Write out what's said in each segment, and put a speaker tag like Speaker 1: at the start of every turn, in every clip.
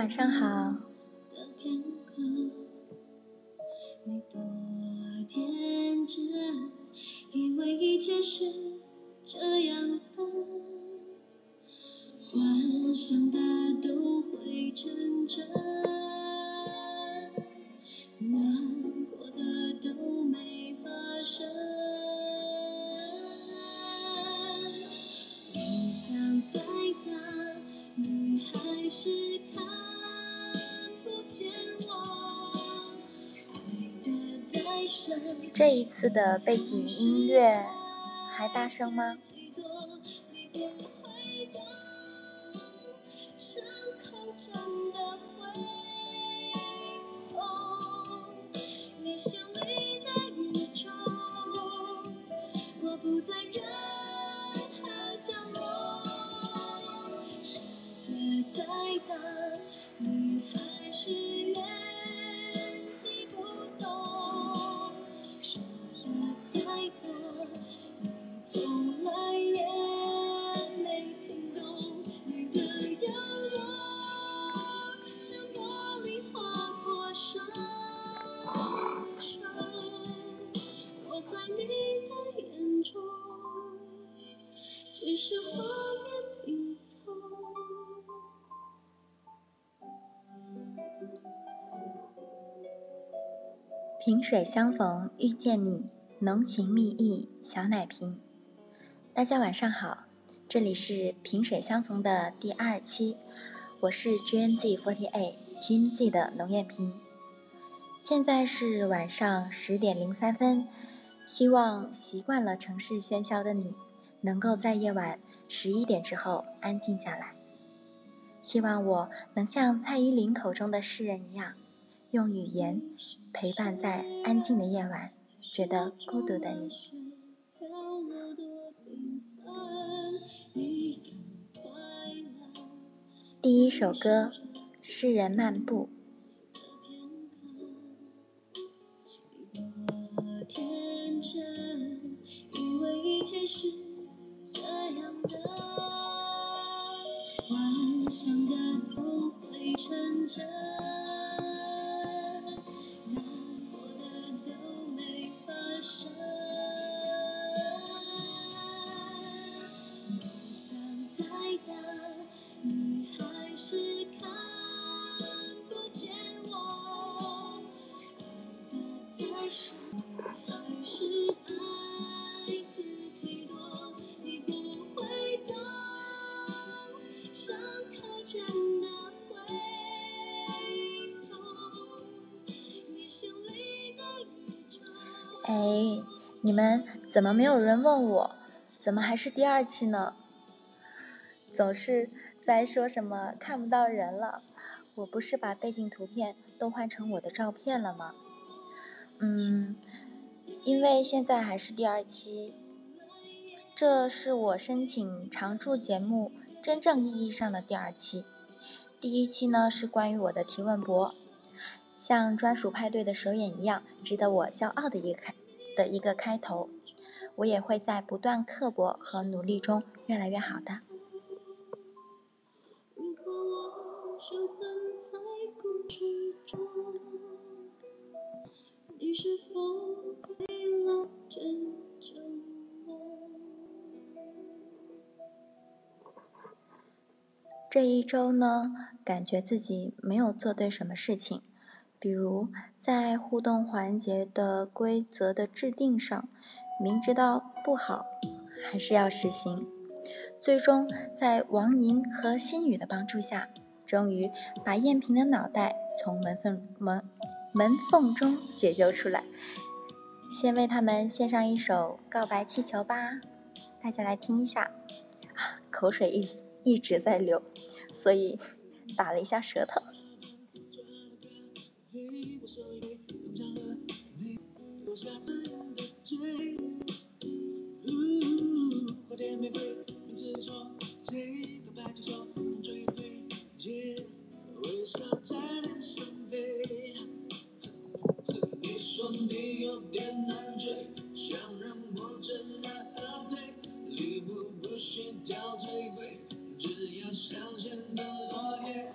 Speaker 1: 晚上好。次的背景音乐还大声吗？萍水相逢遇见你，浓情蜜意小奶瓶。大家晚上好，这里是萍水相逢的第二期，我是 GNZ48 GNZ 的龙艳萍。现在是晚上十点零三分，希望习惯了城市喧嚣的你，能够在夜晚十一点之后安静下来。希望我能像蔡依林口中的诗人一样，用语言陪伴在安静的夜晚，觉得孤独的你。第一首歌《诗人漫步》。
Speaker 2: 想的都会成真，你
Speaker 1: 们怎么没有人问我，怎么还是第二期呢？总是在说什么看不到人了，我不是把背景图片都换成我的照片了吗？嗯，因为现在还是第二期，这是我申请常驻节目真正意义上的第二期。第一期呢是关于我的提问博，像专属派对的首演一样，值得我骄傲的一个开的一个开头。我也会在不断刻薄和努力中越来越好的。这一周呢，感觉自己没有做对什么事情，比如在互动环节的规则的制定上，明知道不好，还是要实行。最终在王莹和心雨的帮助下，
Speaker 2: 终于把燕萍的脑袋从门缝门门缝中解救出来。先为他们献上一首《告白气球》吧，大家来听一下。啊，口水一一直在流，所以打了一下舌头。
Speaker 3: 家门的嘴，花店玫瑰名字错，谁告白就错。最对街微笑才能上飞，你说你有点难追，想让我
Speaker 2: 知
Speaker 3: 难而退。礼物不需挑最贵，只要香榭的落叶。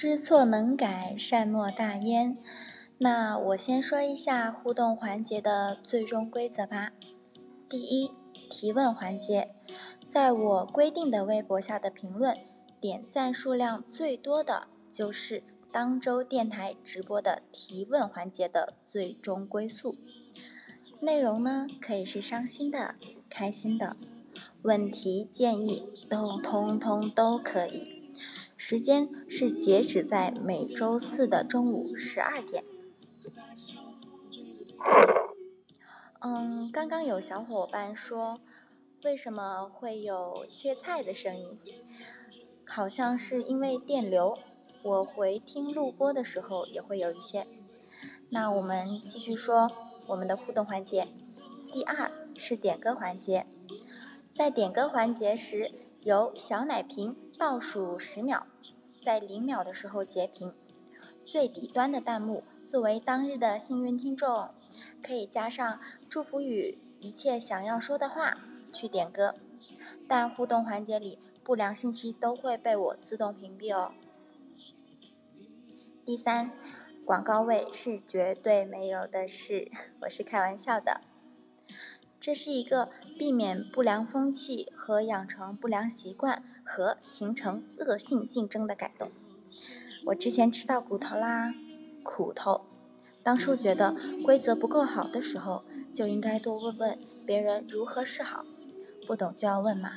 Speaker 2: 知错能改，善莫大焉。那我先说一下互动环节的最终规则吧。第一，提问环节，在我规定的微博下的评论，点赞数量最多的，就是当周电台直播的提问环节的最终归宿。内容呢，可以是伤心的、开心的，问题、建议都通通都可以。时间是截止在每周四的中午十二点。嗯，刚刚有小伙伴说，为什么会有切菜的声音？好像是因为电流。我回听录播的时候也会有一些。那我们继续说我们的互动环节。第二是点歌环节，在点歌环节时。由小奶瓶倒数十秒，在零秒的时候截屏。最底端的弹幕作为当日的幸运听众，可以加上祝福语、一切想要说的话去点歌。但互动环节里不良信息都会被我自动屏蔽哦。第三，广告位是绝对没有的事，我是开玩笑的。这是一个避免不良风气和养成不良习惯和形成恶性竞争的改动。我之前吃到骨头啦，苦头。当初觉得规则不够好的时候，就应该多问问别人如何是好，不懂就要问嘛。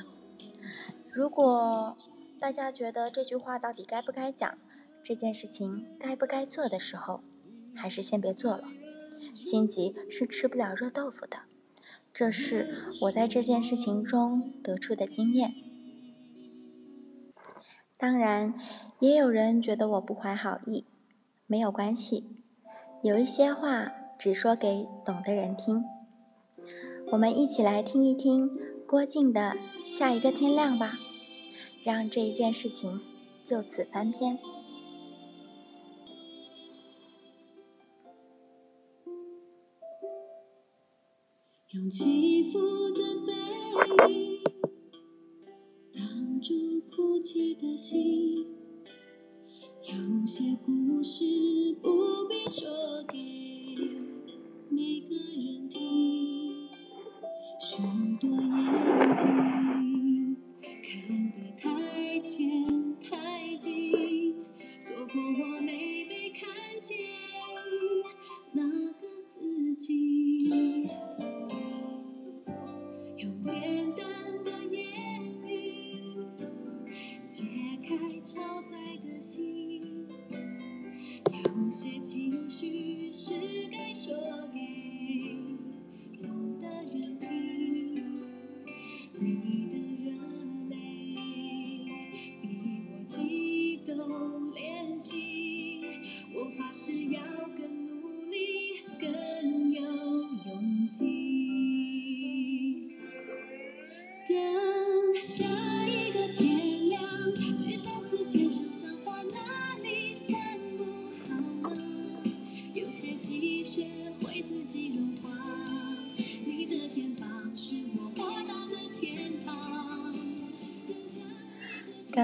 Speaker 2: 如果大家觉得这句话到底该不该讲，这件事情该不该做的时候，还是先别做了。心急是吃不了热豆腐的。这是我在这件事情中得出的经验。当然，也有人觉得我不怀好意，没有关系。有一些话只说给懂的人听。我们一起来听一听郭靖的《下一个天亮》吧，让这一件事情就此翻篇。
Speaker 1: 用起伏的背影挡住哭泣的心，有些故事不必说给每个人听。许多眼睛看得太浅太近，错过我没被看见那个自己。在的心，有些情绪是该说给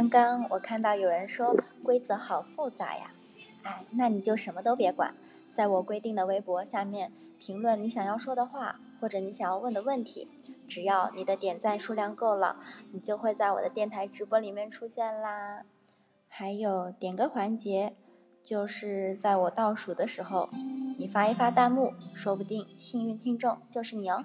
Speaker 2: 刚刚我看到有人说规则好复杂呀，哎，那你就什么都别管，在我规定的微博下面评论你想要说的话或者你想要问的问题，只要你的点赞数量够了，你就会在我的电台直播里面出现啦。还有点歌环节，就是在我倒数的时候，你发一发弹幕，说不定幸运听众就是你哦。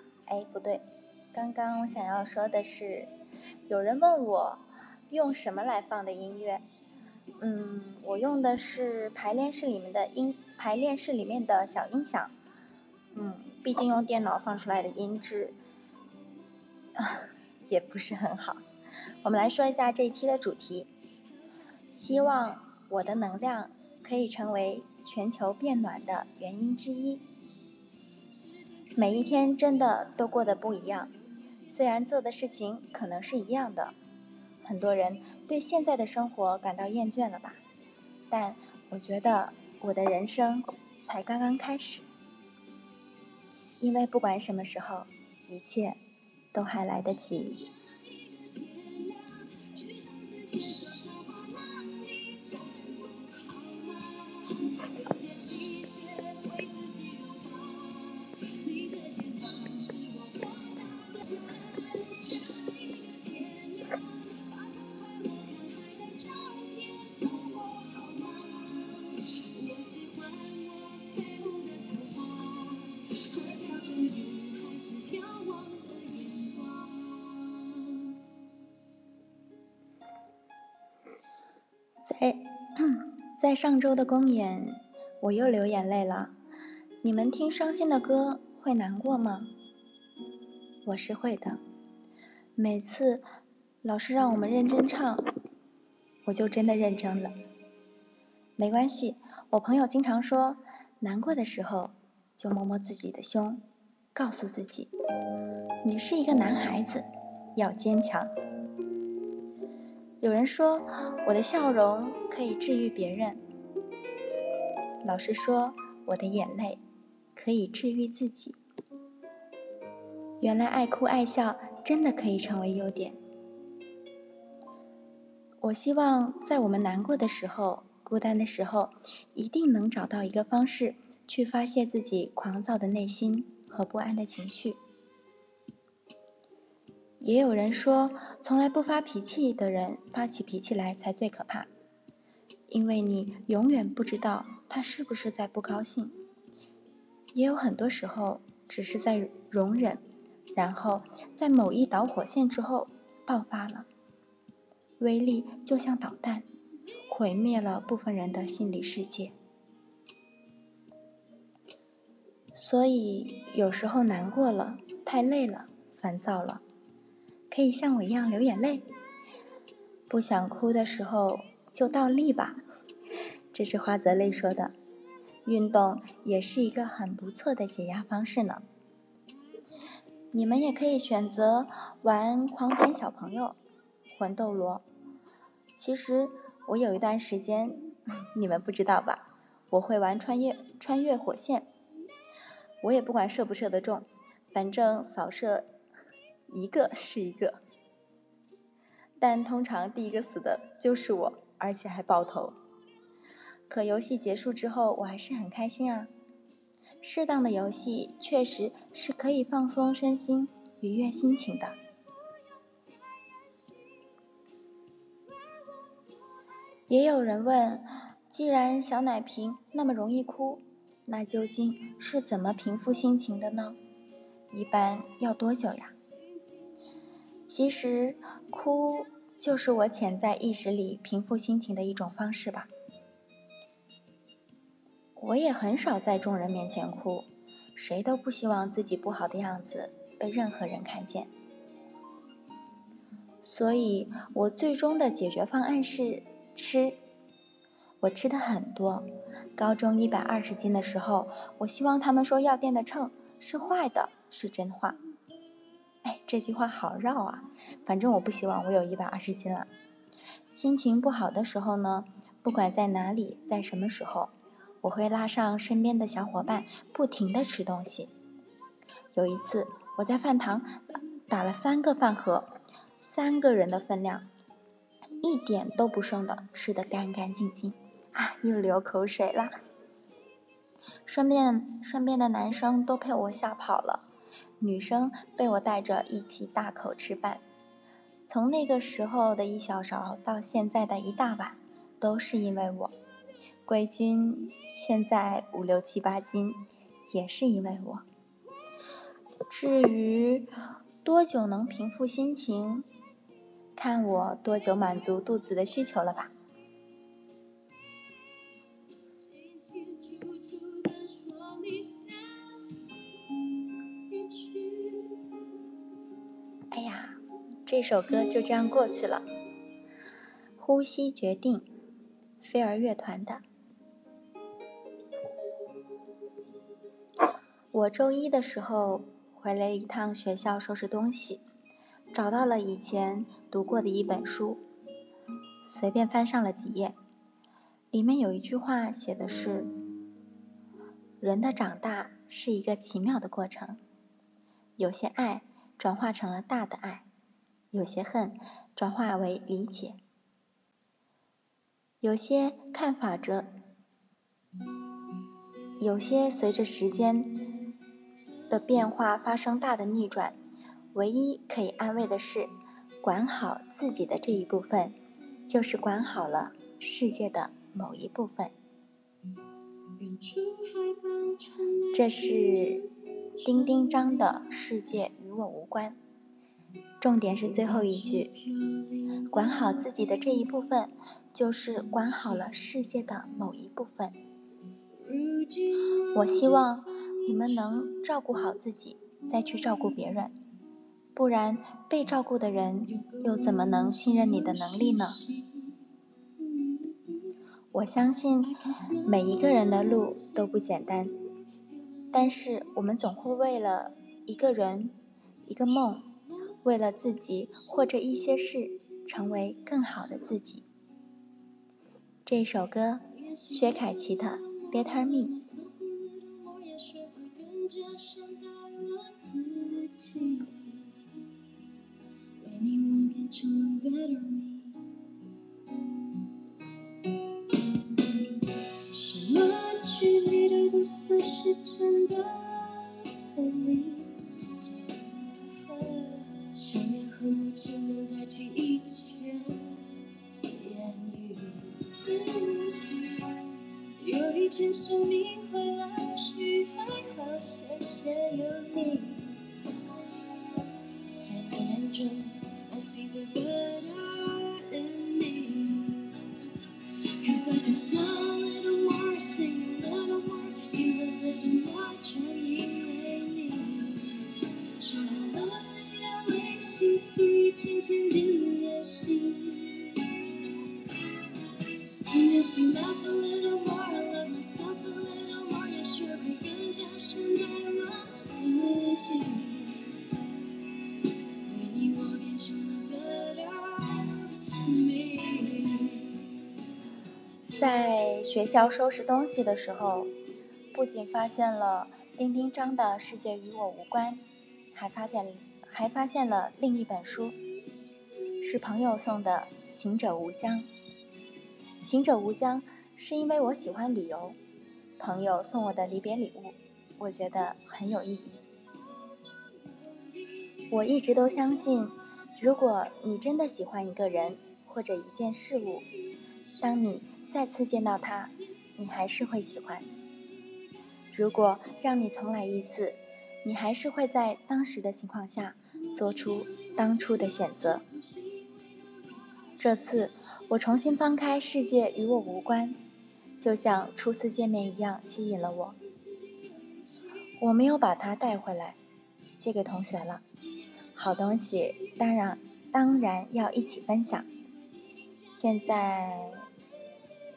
Speaker 2: 哎，不对，刚刚我想要说的是，有人问我用什么来放的音乐。嗯，我用的是排练室里面的音，排练室里面的小音响。嗯，毕竟用电脑放出来的音质，啊，也不是很好。我们来说一下这一期的主题，希望我的能量可以成为全球变暖的原因之一。每一天真的都过得不一样，虽然做的事情可能是一样的，很多人对现在的生活感到厌倦了吧？但我觉得我的人生才刚刚开始，因为不管什么时候，一切都还来得及。在上周的公演，我又流眼泪了。你们听伤心的歌会难过吗？我是会的。每次老师让我们认真唱，我就真的认真了。没关系，我朋友经常说，难过的时候就摸摸自己的胸，告诉自己，你是一个男孩子，要坚强。有人说我的笑容可以治愈别人，老师说我的眼泪可以治愈自己。原来爱哭爱笑真的可以成为优点。我希望在我们难过的时候、孤单的时候，一定能找到一个方式去发泄自己狂躁的内心和不安的情绪。也有人说，从来不发脾气的人发起脾气来才最可怕，因为你永远不知道他是不是在不高兴。也有很多时候，只是在容忍，然后在某一导火线之后爆发了，威力就像导弹，毁灭了部分人的心理世界。所以有时候难过了，太累了，烦躁了。可以像我一样流眼泪，不想哭的时候就倒立吧。这是花泽类说的。运动也是一个很不错的解压方式呢。你们也可以选择玩狂点小朋友、魂斗罗。其实我有一段时间，你们不知道吧？我会玩穿越穿越火线。我也不管射不射得中，反正扫射。一个是一个，但通常第一个死的就是我，而且还爆头。可游戏结束之后，我还是很开心啊。适当的游戏确实是可以放松身心、愉悦心情的。也有人问，既然小奶瓶那么容易哭，那究竟是怎么平复心情的呢？一般要多久呀？其实，哭就是我潜在意识里平复心情的一种方式吧。我也很少在众人面前哭，谁都不希望自己不好的样子被任何人看见。所以我最终的解决方案是吃。我吃的很多，高中一百二十斤的时候，我希望他们说药店的秤是坏的，是真话。哎，这句话好绕啊！反正我不希望我有一百二十斤了。心情不好的时候呢，不管在哪里，在什么时候，我会拉上身边的小伙伴，不停的吃东西。有一次，我在饭堂打了三个饭盒，三个人的分量，一点都不剩的吃的干干净净。啊，又流口水了。身边身边的男生都被我吓跑了，女生被我带着一起大口吃饭。从那个时候的一小勺到现在的一大碗，都是因为我。贵军现在五六七八斤，也是因为我。至于多久能平复心情，看我多久满足肚子的需求了吧。这首歌就这样过去了。呼吸决定，飞儿乐团的。我周一的时候回来一趟学校收拾东西，找到了以前读过的一本书，随便翻上了几页，里面有一句话写的是：“人的长大是一个奇妙的过程，有些爱转化成了大的爱。”有些恨转化为理解，有些看法着，有些随着时间的变化发生大的逆转。唯一可以安慰的是，管好自己的这一部分，就是管好了世界的某一部分。这是丁丁章的世界与我无关。重点是最后一句，管好自己的这一部分，就是管好了世界的某一部分。我希望你们能照顾好自己，再去照顾别人，不然被照顾的人又怎么能信任你的能力呢？我相信每一个人的路都不简单，但是我们总会为了一个人，一个梦。为了自己或者一些事，成为更好的自己。这首歌，薛凯琪的《Better Me》。
Speaker 1: 距离都不算是真的分离。想念和默契能代替一切言语。有一天生命会老去，还好谢谢有你。在你眼中，I see the better in me。Cause I can smile a 天天地练习，练习 love a little more, love myself a little more，也学会更加善待我自己。为你，我变成了 better me。
Speaker 2: 在学校收拾东西的时候，不仅发现了丁丁章的《世界与我无关》，还发现还发现了另一本书。是朋友送的《行者无疆》。《行者无疆》是因为我喜欢旅游，朋友送我的离别礼物，我觉得很有意义。我一直都相信，如果你真的喜欢一个人或者一件事物，当你再次见到他，你还是会喜欢。如果让你重来一次，你还是会在当时的情况下做出当初的选择。这次我重新翻开《世界与我无关》，就像初次见面一样吸引了我。我没有把它带回来，借给同学了。好东西当然当然要一起分享。现在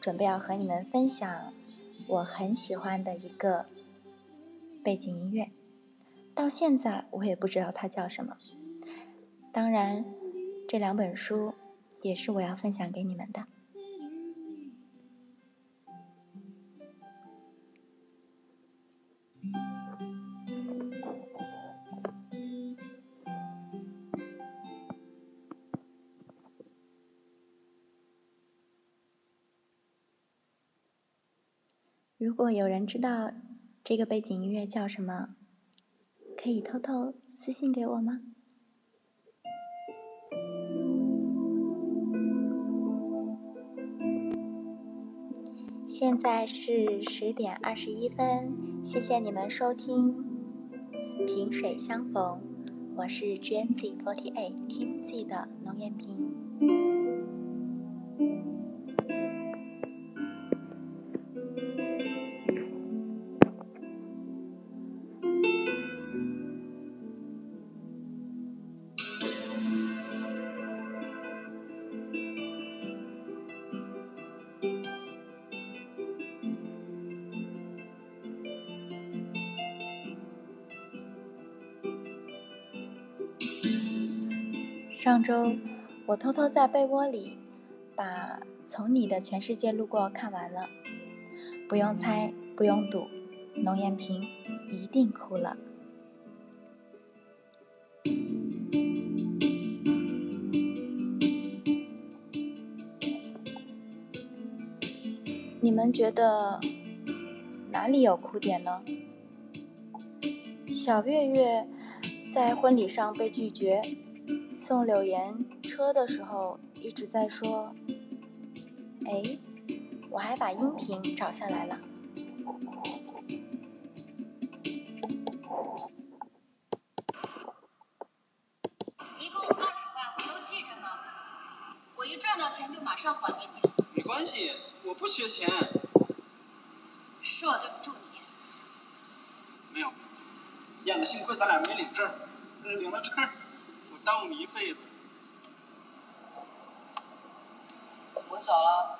Speaker 2: 准备要和你们分享我很喜欢的一个背景音乐，到现在我也不知道它叫什么。当然，这两本书也是我要分享给你们的。如果有人知道这个背景音乐叫什么，可以偷偷私信给我吗？现在是十点二十一分，谢谢你们收听《萍水相逢》，我是 GNZ Forty Eight Team Z 的龙艳萍。周，我偷偷在被窝里把《从你的全世界路过》看完了，不用猜，不用赌，龙艳萍一定哭了。你们觉得哪里有哭点呢？小月月在婚礼上被拒绝。送柳岩车的时候一直在说：“哎，我还把音频找下来了。”
Speaker 4: 一共二十万，我都记着呢。我一赚到钱就马上还给你。
Speaker 5: 没关系，我不缺钱。
Speaker 4: 是我对不住你。
Speaker 5: 没有，燕子，幸亏咱俩没领证，领了证。当你一辈子，
Speaker 4: 我走了，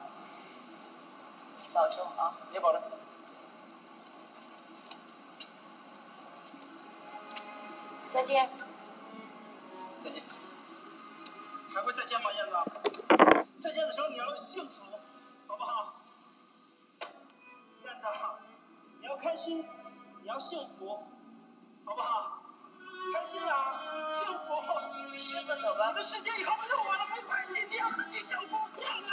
Speaker 4: 你保重啊！
Speaker 5: 你保重。
Speaker 4: 再见。
Speaker 5: 再见。还会再见吗，燕子？再见的时候你要幸福，好不好？燕子，你要开心，你要幸福，好不好？开心啊，幸福。
Speaker 4: 师傅，走吧。
Speaker 5: 这世界以后没有我了，没关系，你要自己幸福，燕子。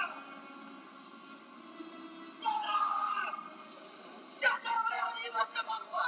Speaker 5: 燕子，燕子，没有你们怎么活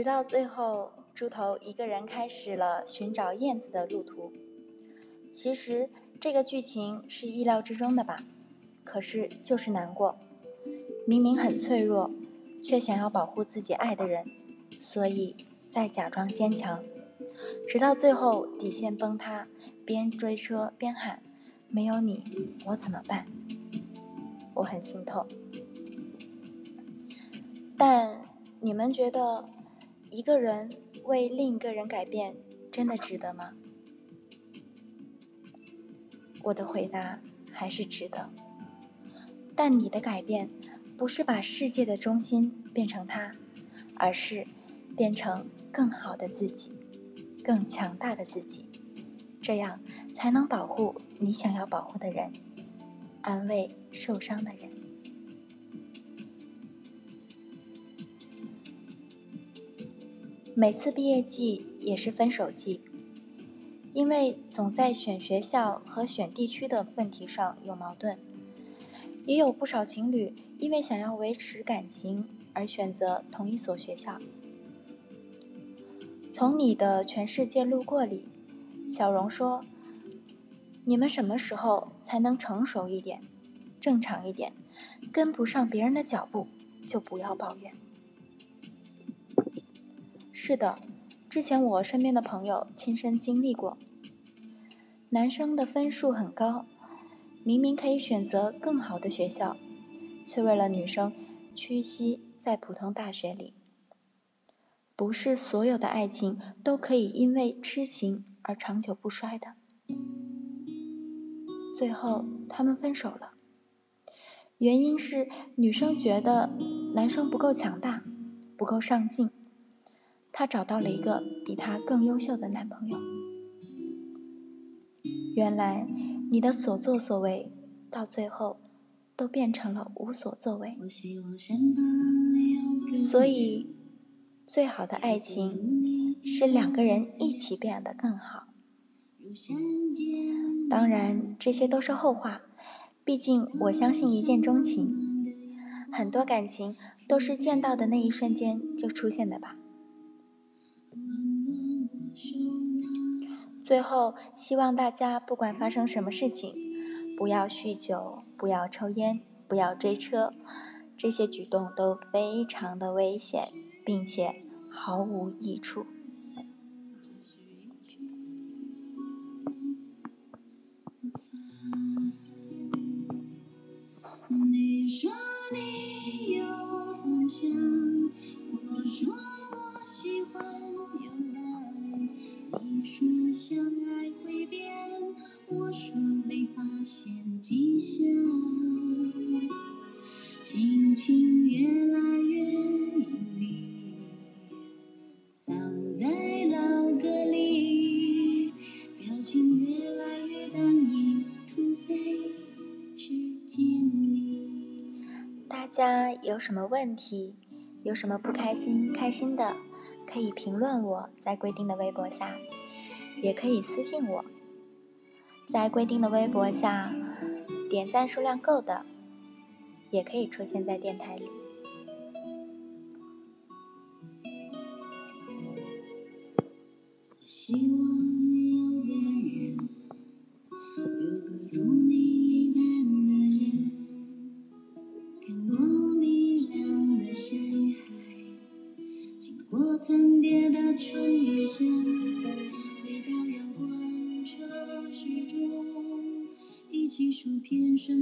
Speaker 2: 直到最后，猪头一个人开始了寻找燕子的路途。其实这个剧情是意料之中的吧？可是就是难过，明明很脆弱，却想要保护自己爱的人，所以在假装坚强，直到最后底线崩塌，边追车边喊：“没有你，我怎么办？”我很心痛。但你们觉得？一个人为另一个人改变，真的值得吗？我的回答还是值得。但你的改变，不是把世界的中心变成他，而是变成更好的自己，更强大的自己，这样才能保护你想要保护的人，安慰受伤的人。每次毕业季也是分手季，因为总在选学校和选地区的问题上有矛盾，也有不少情侣因为想要维持感情而选择同一所学校。从你的全世界路过里，小荣说：“你们什么时候才能成熟一点，正常一点，跟不上别人的脚步，就不要抱怨。”是的，之前我身边的朋友亲身经历过。男生的分数很高，明明可以选择更好的学校，却为了女生屈膝在普通大学里。不是所有的爱情都可以因为痴情而长久不衰的。最后，他们分手了，原因是女生觉得男生不够强大，不够上进。她找到了一个比她更优秀的男朋友。原来，你的所作所为，到最后都变成了无所作为。所以。最好的爱情是两个人一起变得更好。当然，这些都是后话。毕竟，我相信一见钟情，很多感情都是见到的那一瞬间就出现的吧。最后，希望大家不管发生什么事情，不要酗酒，不要抽烟，不要追车，这些举动都非常的危险。并且毫无益处。问题，有什么不开心、开心的，可以评论我在规定的微博下，也可以私信我。在规定的微博下，点赞数量够的，也可以出现在电台里。
Speaker 1: 希望。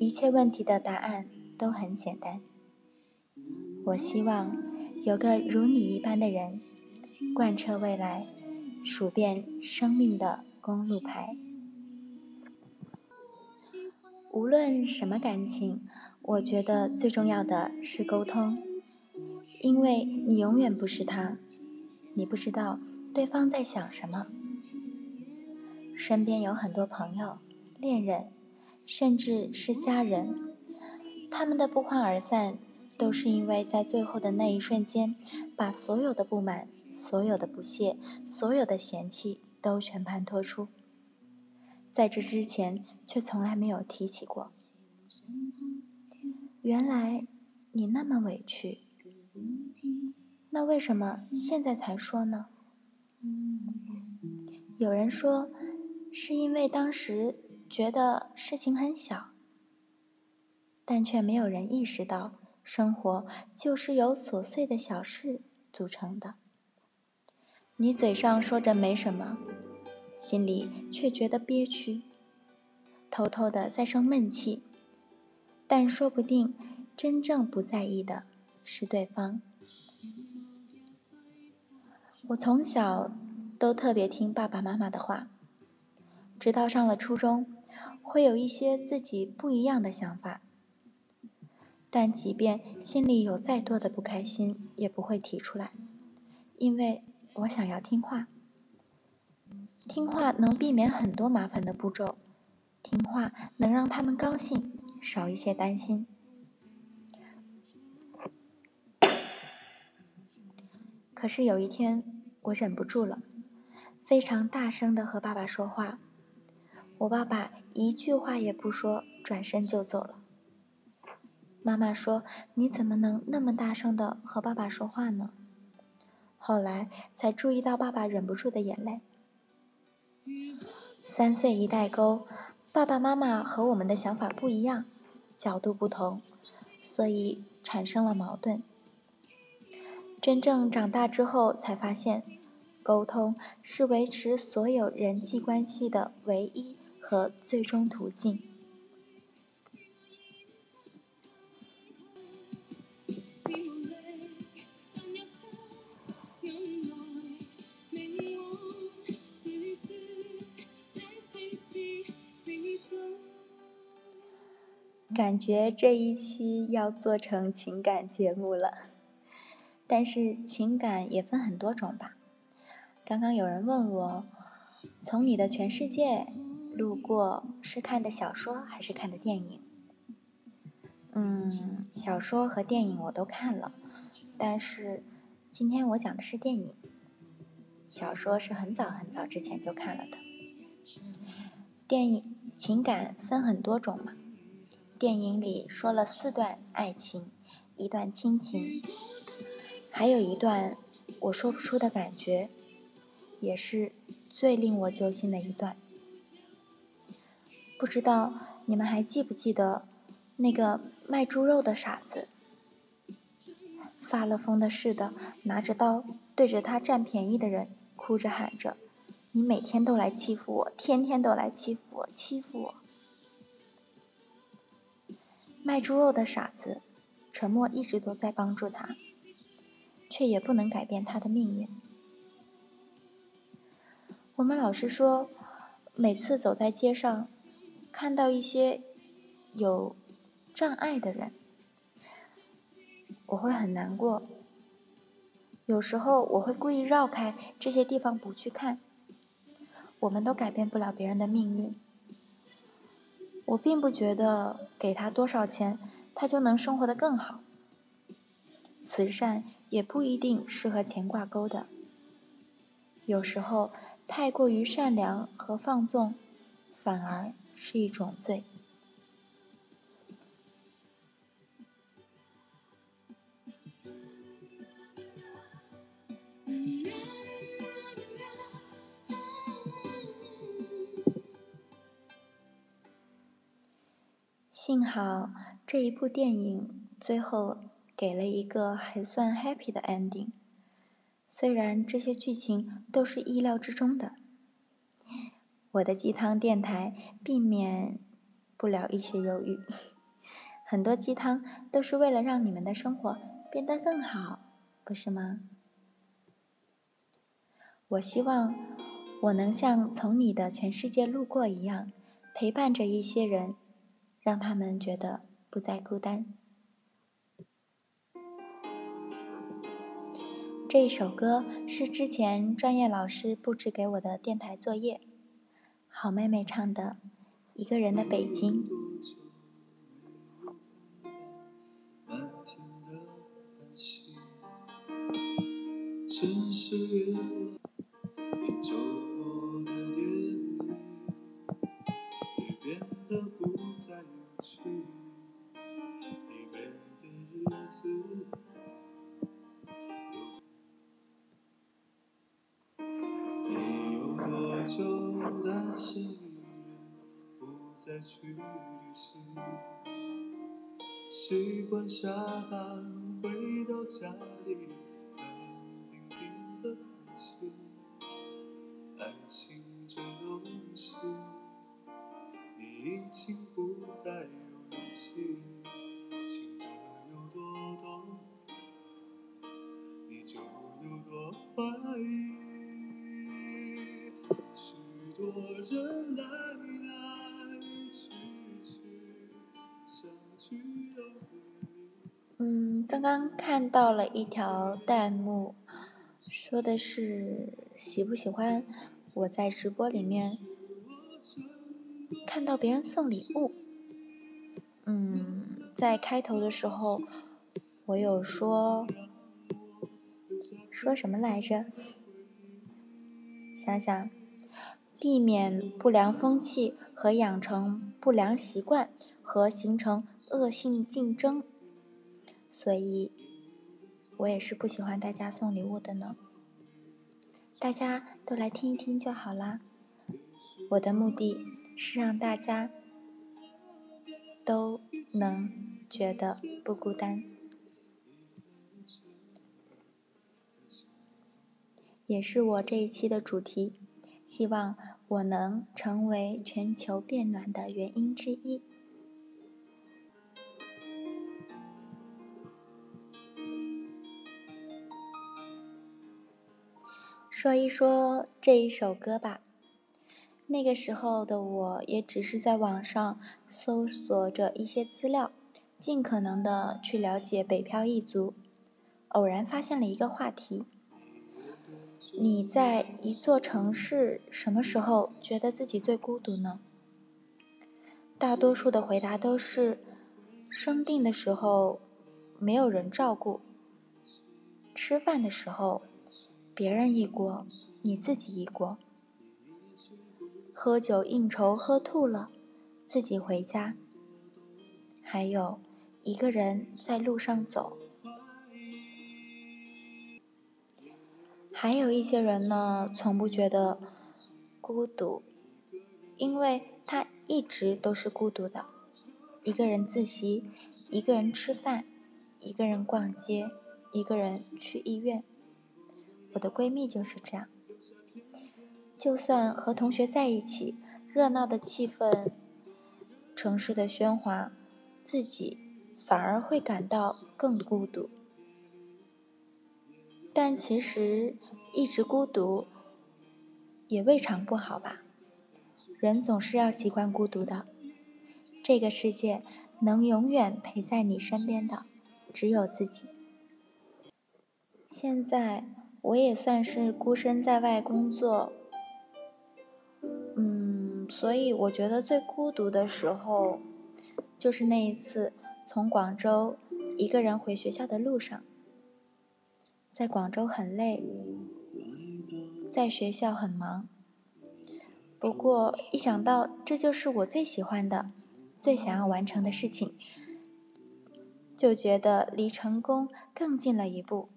Speaker 2: 一切问题的答案都很简单。我希望有个如你一般的人，贯彻未来，数遍生命的公路牌。无论什么感情，我觉得最重要的是沟通，因为你永远不是他，你不知道对方在想什么。身边有很多朋友、恋人。甚至是家人，他们的不欢而散，都是因为在最后的那一瞬间，把所有的不满、所有的不屑、所有的嫌弃都全盘托出，在这之前却从来没有提起过。原来你那么委屈，那为什么现在才说呢？有人说，是因为当时。觉得事情很小，但却没有人意识到，生活就是由琐碎的小事组成的。你嘴上说着没什么，心里却觉得憋屈，偷偷的在生闷气。但说不定，真正不在意的是对方。我从小都特别听爸爸妈妈的话。直到上了初中，会有一些自己不一样的想法，但即便心里有再多的不开心，也不会提出来，因为我想要听话。听话能避免很多麻烦的步骤，听话能让他们高兴，少一些担心。可是有一天，我忍不住了，非常大声的和爸爸说话。我爸爸一句话也不说，转身就走了。妈妈说：“你怎么能那么大声的和爸爸说话呢？”后来才注意到爸爸忍不住的眼泪。三岁一代沟，爸爸妈妈和我们的想法不一样，角度不同，所以产生了矛盾。真正长大之后才发现，沟通是维持所有人际关系的唯一。和最终途径。感觉这一期要做成情感节目了，但是情感也分很多种吧。刚刚有人问我，从你的全世界。路过是看的小说还是看的电影？嗯，小说和电影我都看了，但是今天我讲的是电影。小说是很早很早之前就看了的。电影情感分很多种嘛，电影里说了四段爱情，一段亲情，还有一段我说不出的感觉，也是最令我揪心的一段。不知道你们还记不记得那个卖猪肉的傻子，发了疯的似的拿着刀对着他占便宜的人哭着喊着：“你每天都来欺负我，天天都来欺负我，欺负我！”卖猪肉的傻子，沉默一直都在帮助他，却也不能改变他的命运。我们老师说，每次走在街上。看到一些有障碍的人，我会很难过。有时候我会故意绕开这些地方不去看。我们都改变不了别人的命运。我并不觉得给他多少钱，他就能生活的更好。慈善也不一定是和钱挂钩的。有时候太过于善良和放纵，反而。是一种罪。幸好这一部电影最后给了一个还算 happy 的 ending，虽然这些剧情都是意料之中的。我的鸡汤电台避免不了一些忧郁，很多鸡汤都是为了让你们的生活变得更好，不是吗？我希望我能像从你的全世界路过一样，陪伴着一些人，让他们觉得不再孤单。这首歌是之前专业老师布置给我的电台作业。好妹妹唱的《一个人的北京》。心人不再去旅行，习惯下班回到家里，到了一条弹幕，说的是喜不喜欢我在直播里面看到别人送礼物。嗯，在开头的时候，我有说说什么来着？想想，避免不良风气和养成不良习惯和形成恶性竞争，所以，我也是不喜欢大家送礼物的呢。大家都来听一听就好啦。我的目的是让大家都能觉得不孤单，也是我这一期的主题。希望我能成为全球变暖的原因之一。说一说这一首歌吧。那个时候的我也只是在网上搜索着一些资料，尽可能的去了解北漂一族。偶然发现了一个话题：你在一座城市什么时候觉得自己最孤独呢？大多数的回答都是：生病的时候没有人照顾，吃饭的时候。别人一锅，你自己一锅。喝酒应酬喝吐了，自己回家。还有一个人在路上走。还有一些人呢，从不觉得孤独，因为他一直都是孤独的。一个人自习，一个人吃饭，一个人逛街，一个人去医院。我的闺蜜就是这样，就算和同学在一起，热闹的气氛，城市的喧哗，自己反而会感到更孤独。但其实一直孤独也未尝不好吧？人总是要习惯孤独的。这个世界能永远陪在你身边的，只有自己。现在。我也算是孤身在外工作，嗯，所以我觉得最孤独的时候，就是那一次从广州一个人回学校的路上，在广州很累，在学校很忙，不过一想到这就是我最喜欢的、最想要完成的事情，就觉得离成功更近了一步。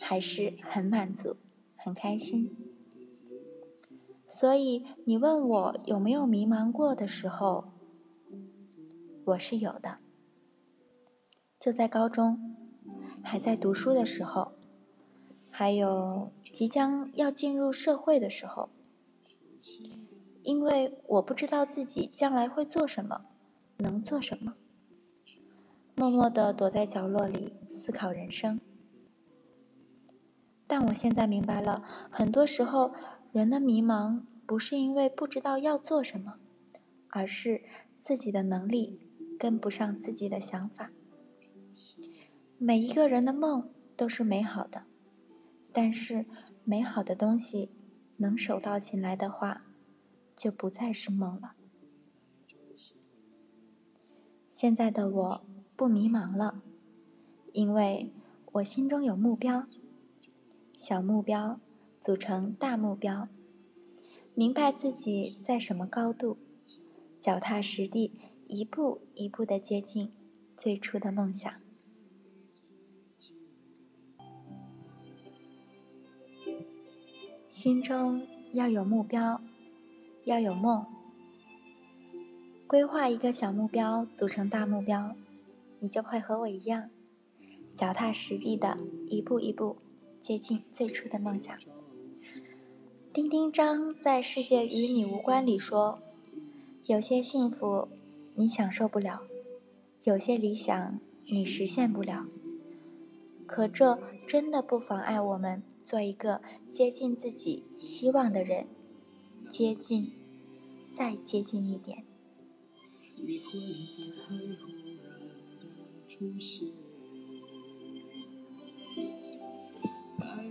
Speaker 2: 还是很满足，很开心。所以你问我有没有迷茫过的时候，我是有的。就在高中，还在读书的时候，还有即将要进入社会的时候，因为我不知道自己将来会做什么，能做什么，默默的躲在角落里思考人生。但我现在明白了，很多时候人的迷茫不是因为不知道要做什么，而是自己的能力跟不上自己的想法。每一个人的梦都是美好的，但是美好的东西能手到擒来的话，就不再是梦了。现在的我不迷茫了，因为我心中有目标。小目标组成大目标，明白自己在什么高度，脚踏实地，一步一步的接近最初的梦想。心中要有目标，要有梦，规划一个小目标组成大目标，你就会和我一样，脚踏实地的一步一步。接近最初的梦想。丁丁张在《世界与你无关》里说：“有些幸福你享受不了，有些理想你实现不了。可这真的不妨碍我们做一个接近自己希望的人，接近再接近一点。
Speaker 3: 你会不会忽然的出现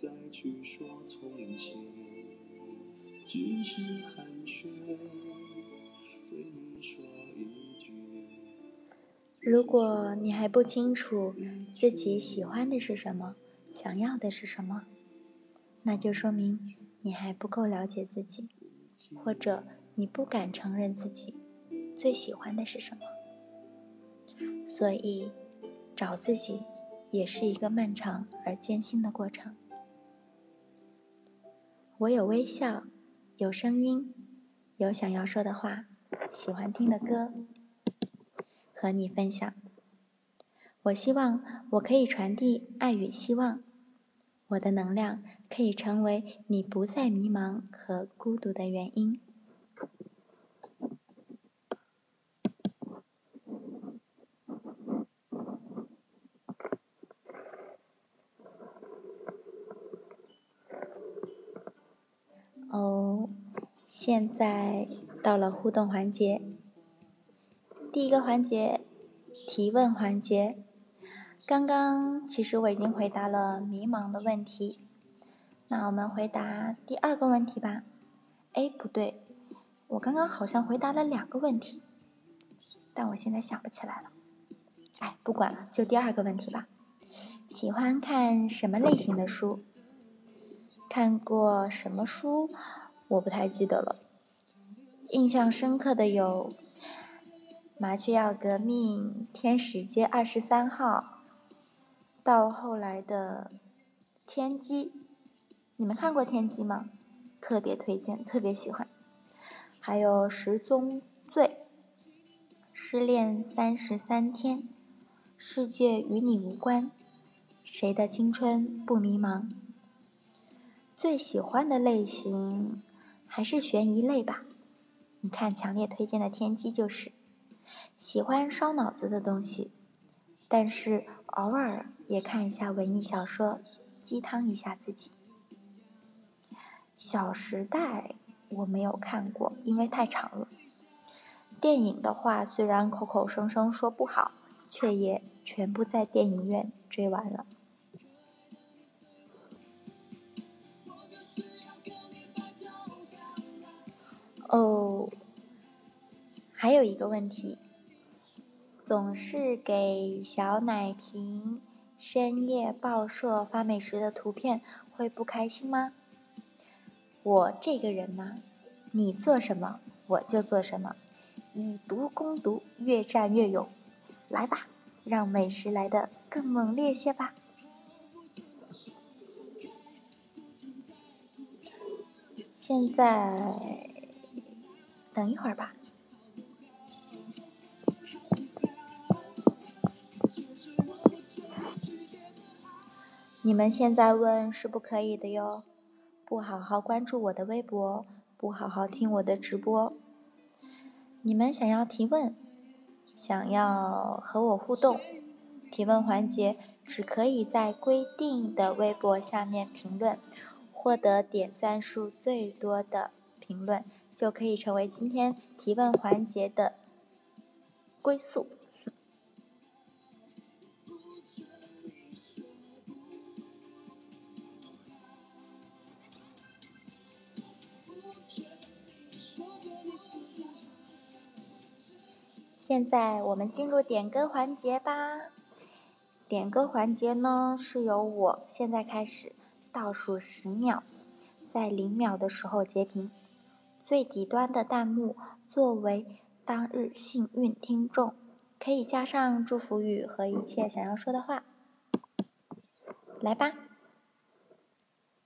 Speaker 3: 再去说从前，只是寒暄，对你说一句。
Speaker 2: 如果你还不清楚自己喜欢的是什么，想要的是什么，那就说明你还不够了解自己，或者你不敢承认自己最喜欢的是什么。所以，找自己也是一个漫长而艰辛的过程。我有微笑，有声音，有想要说的话，喜欢听的歌，和你分享。我希望我可以传递爱与希望，我的能量可以成为你不再迷茫和孤独的原因。哦，现在到了互动环节。第一个环节，提问环节。刚刚其实我已经回答了迷茫的问题，那我们回答第二个问题吧。哎，不对，我刚刚好像回答了两个问题，但我现在想不起来了。哎，不管了，就第二个问题吧。喜欢看什么类型的书？看过什么书？我不太记得了。印象深刻的有《麻雀要革命》《天使街二十三号》，到后来的《天机》。你们看过《天机》吗？特别推荐，特别喜欢。还有《十宗罪》《失恋三十三天》《世界与你无关》《谁的青春不迷茫》。最喜欢的类型还是悬疑类吧。你看，强烈推荐的《天机》就是喜欢烧脑子的东西，但是偶尔也看一下文艺小说，鸡汤一下自己。《小时代》我没有看过，因为太长了。电影的话，虽然口口声声说不好，却也全部在电影院追完了。哦，还有一个问题，总是给小奶瓶深夜报社发美食的图片，会不开心吗？我这个人呢，你做什么我就做什么，以毒攻毒，越战越勇。来吧，让美食来的更猛烈些吧。现在。等一会儿吧。你们现在问是不可以的哟，不好好关注我的微博，不好好听我的直播。你们想要提问，想要和我互动，提问环节只可以在规定的微博下面评论，获得点赞数最多的评论。就可以成为今天提问环节的归宿。现在我们进入点歌环节吧。点歌环节呢，是由我现在开始倒数十秒，在零秒的时候截屏。最底端的弹幕作为当日幸运听众，可以加上祝福语和一切想要说的话。来吧，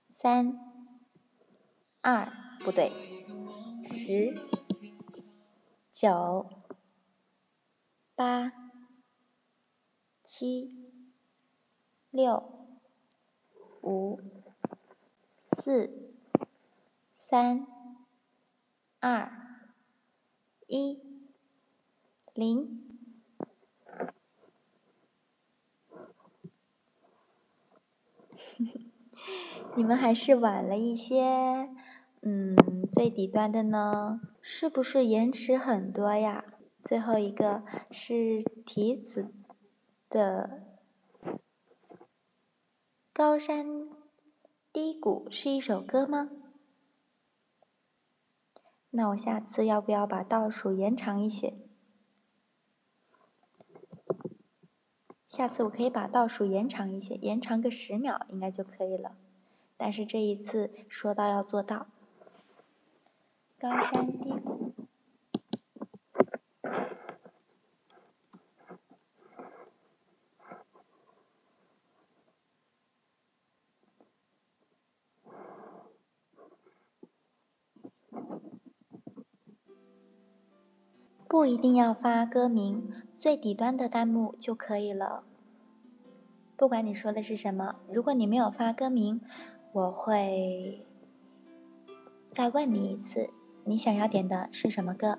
Speaker 2: 三、二，不对，十、九、八、七、六、五、四、三、二、一、零。你们还是晚了一些，嗯，最底端的呢，是不是延迟很多呀？最后一个是提子的《高山低谷》是一首歌吗？那我下次要不要把倒数延长一些？下次我可以把倒数延长一些，延长个十秒应该就可以了。但是这一次说到要做到，高山低谷，不一定要发歌名，最底端的弹幕就可以了。不管你说的是什么，如果你没有发歌名，我会再问你一次，你想要点的是什么歌？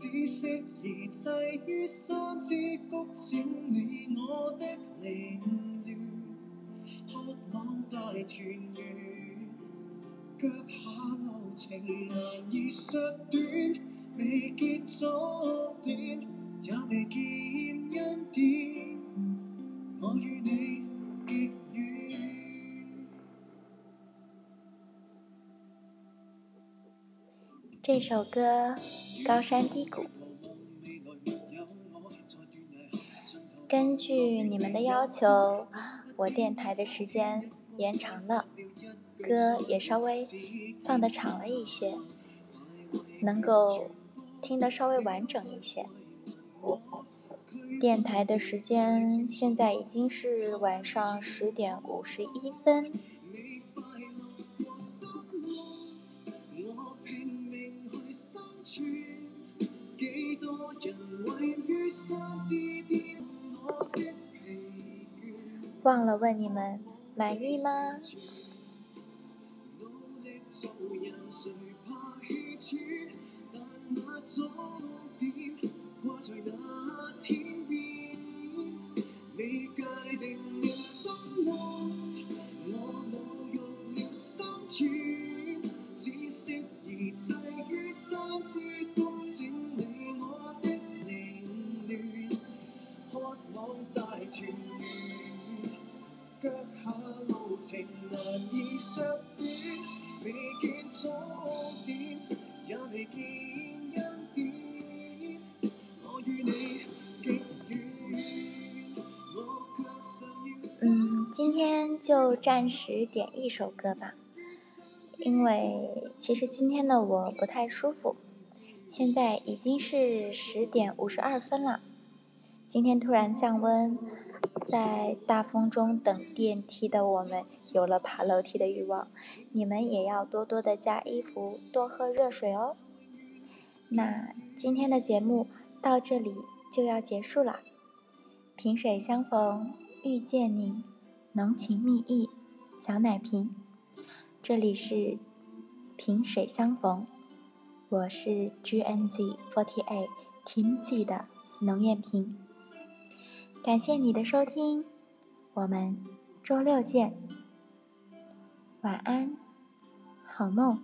Speaker 3: 只適宜滯於山之谷，整理我的凌亂，渴望大團圓。腳下路程難以削短，未見終點，也未見恩典。我與你
Speaker 2: 这首歌。高山低谷。根据你们的要求，我电台的时间延长了，歌也稍微放的长了一些，能够听得稍微完整一些。电台的时间现在已经是晚上十点五十一分。忘了问你们满意吗？暂时点一首歌吧，因为其实今天的我不太舒服。现在已经是十点五十二分了，今天突然降温。在大风中等电梯的我们有了爬楼梯的欲望，你们也要多多的加衣服，多喝热水哦。那今天的节目到这里就要结束了。萍水相逢，遇见你，浓情蜜意，小奶瓶。这里是萍水相逢，我是 GNZ48 停记的农艳萍。感谢你的收听，我们周六见，晚安，好梦。